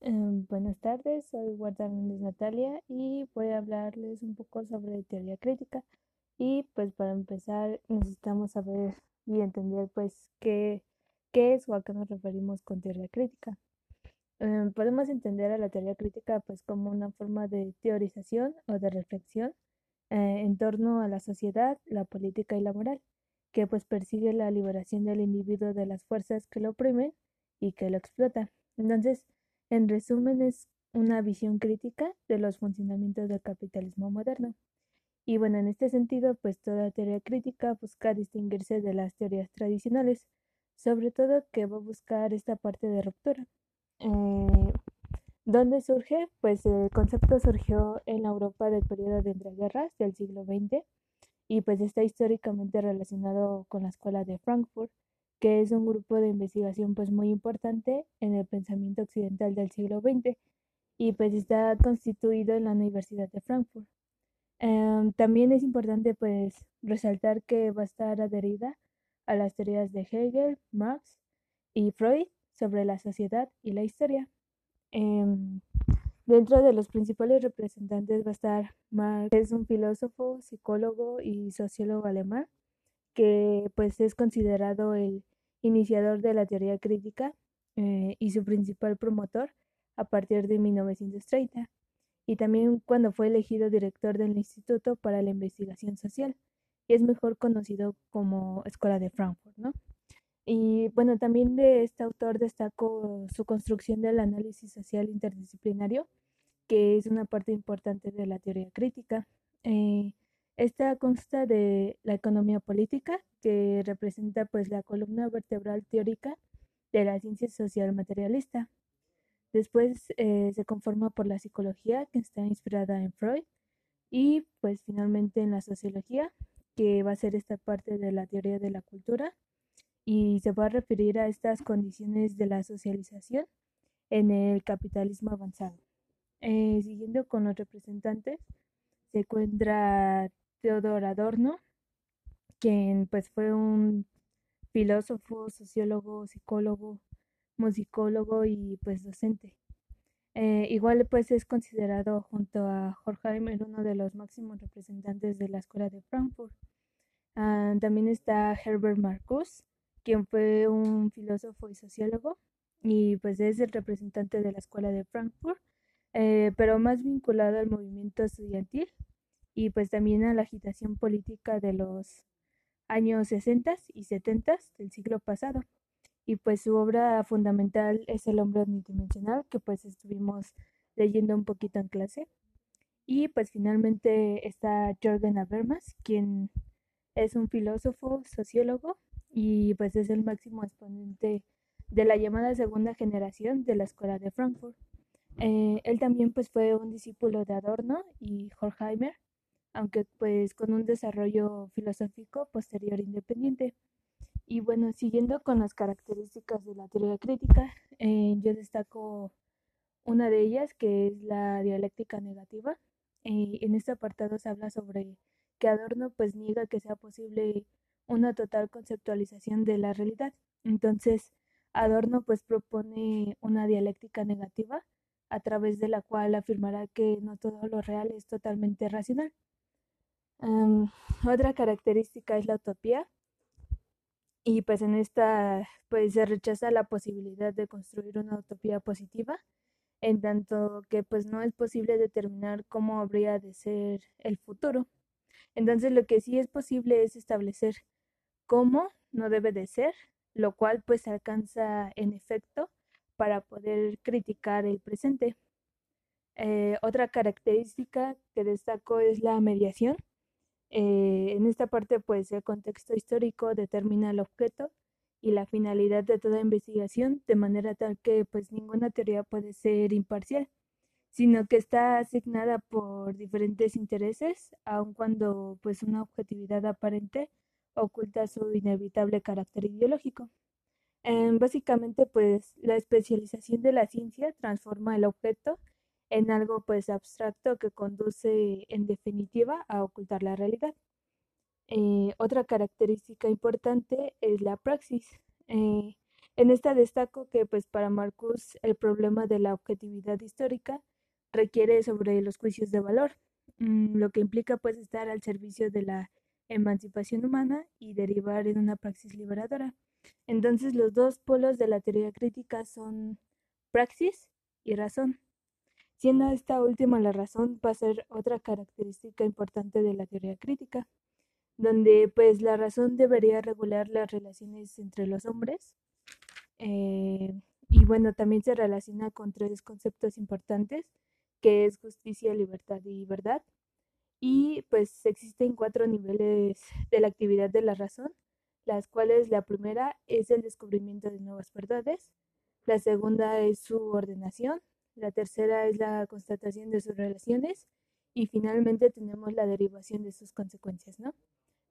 Em, buenas tardes, soy Guarda Natalia y voy a hablarles un poco sobre teoría crítica. Y pues para empezar necesitamos saber y entender pues qué, qué es o a qué nos referimos con teoría crítica. Em, podemos entender a la teoría crítica pues como una forma de teorización o de reflexión eh, en torno a la sociedad, la política y la moral, que pues persigue la liberación del individuo de las fuerzas que lo oprimen y que lo explotan. Entonces, en resumen, es una visión crítica de los funcionamientos del capitalismo moderno. Y bueno, en este sentido, pues toda teoría crítica busca distinguirse de las teorías tradicionales, sobre todo que va a buscar esta parte de ruptura. Eh, ¿Dónde surge? Pues el concepto surgió en la Europa del periodo de entreguerras del siglo XX y pues está históricamente relacionado con la escuela de Frankfurt, que es un grupo de investigación pues muy importante en el pensamiento occidental del siglo XX y pues está constituido en la Universidad de Frankfurt. Em, también es importante pues resaltar que va a estar adherida a las teorías de Hegel, Marx y Freud sobre la sociedad y la historia. Em, dentro de los principales representantes va a estar Marx, es un filósofo, psicólogo y sociólogo alemán, que pues es considerado el iniciador de la teoría crítica eh, y su principal promotor a partir de 1930, y también cuando fue elegido director del Instituto para la Investigación Social, y es mejor conocido como Escuela de Frankfurt, ¿no? Y bueno, también de este autor destaco su construcción del análisis social interdisciplinario, que es una parte importante de la teoría crítica. Eh, esta consta de la economía política, que representa pues la columna vertebral teórica de la ciencia social materialista. Después eh, se conforma por la psicología, que está inspirada en Freud, y pues finalmente en la sociología, que va a ser esta parte de la teoría de la cultura, y se va a referir a estas condiciones de la socialización en el capitalismo avanzado. Eh, siguiendo con los representantes, se encuentra Theodor Adorno, quien pues fue un filósofo, sociólogo, psicólogo, musicólogo y pues docente. Eh, igual pues es considerado junto a Horkheimer uno de los máximos representantes de la escuela de Frankfurt. Ah, también está Herbert Marcuse, quien fue un filósofo y sociólogo y pues es el representante de la escuela de Frankfurt, eh, pero más vinculado al movimiento estudiantil y pues también a la agitación política de los años 60 y 70 del siglo pasado. Y pues su obra fundamental es El hombre unidimensional, que pues estuvimos leyendo un poquito en clase. Y pues finalmente está Jorgen Habermas, quien es un filósofo, sociólogo y pues es el máximo exponente de la llamada segunda generación de la escuela de Frankfurt. Eh, él también pues fue un discípulo de Adorno y Horkheimer aunque pues con un desarrollo filosófico posterior independiente. Y bueno, siguiendo con las características de la teoría crítica, eh, yo destaco una de ellas que es la dialéctica negativa. Eh, en este apartado se habla sobre que Adorno pues niega que sea posible una total conceptualización de la realidad. Entonces, Adorno pues propone una dialéctica negativa a través de la cual afirmará que no todo lo real es totalmente racional otra característica es la utopía. Y pues en esta pues se rechaza la posibilidad de construir una utopía positiva, en tanto que pues no es posible determinar cómo habría de ser el futuro. Entonces lo que sí es posible es establecer cómo no debe de ser, lo cual pues alcanza en efecto para poder criticar el presente. Eh, otra característica que destaco es la mediación eh, en esta parte, pues el contexto histórico determina el objeto y la finalidad de toda investigación, de manera tal que pues ninguna teoría puede ser imparcial, sino que está asignada por diferentes intereses, aun cuando pues una objetividad aparente oculta su inevitable carácter ideológico. Em, básicamente, pues la especialización de la ciencia transforma el objeto en algo pues abstracto que conduce en definitiva a ocultar la realidad. Eh, otra característica importante es la praxis. Eh, En esta destaco que pues para Marcus el problema de la objetividad histórica requiere sobre los juicios de valor, mm, lo que implica pues estar al servicio de la emancipación humana y derivar en una praxis liberadora. Entonces los dos polos de la teoría crítica son praxis y razón. Siendo esta última la razón va a ser otra característica importante de la teoría crítica, donde pues la razón debería regular las relaciones entre los hombres. Eh, y bueno, también se relaciona con tres conceptos importantes, que es justicia, libertad y verdad. Y pues existen cuatro niveles de la actividad de la razón, las cuales la primera es el descubrimiento de nuevas verdades, la segunda es su ordenación, la tercera es la constatación de sus relaciones y finalmente tenemos la derivación de sus consecuencias, ¿no?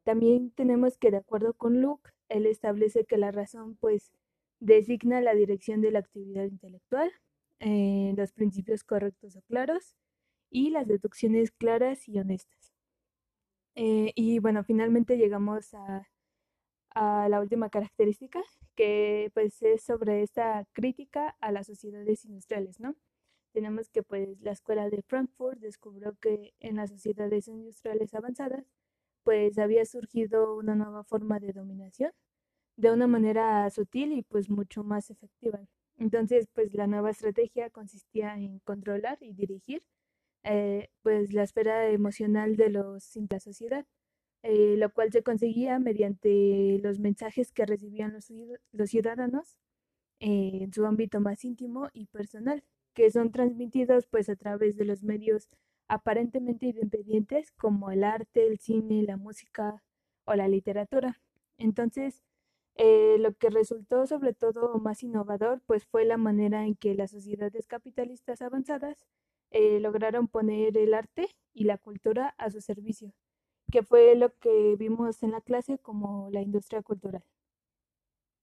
También tenemos que, de acuerdo con Luke, él establece que la razón, pues, designa la dirección de la actividad intelectual, eh, los principios correctos o claros y las deducciones claras y honestas. Eh, y bueno, finalmente llegamos a, la última característica, que pues es sobre esta crítica a las sociedades industriales, ¿no? Tenemos que pues la escuela de Frankfurt descubrió que en las sociedades industriales avanzadas pues había surgido una nueva forma de dominación de una manera sutil y pues mucho más efectiva. Entonces pues la nueva estrategia consistía en controlar y dirigir eh, pues la esfera emocional de los la sociedad, eh, lo cual se conseguía mediante los mensajes que recibían los, los ciudadanos eh, en su ámbito más íntimo y personal, que son transmitidos pues a través de los medios aparentemente independientes como el arte, el cine, la música o la literatura. Entonces, eh, lo que resultó sobre todo más innovador pues fue la manera en que las sociedades capitalistas avanzadas eh, lograron poner el arte y la cultura a su servicio, que fue lo que vimos en la clase como la industria cultural.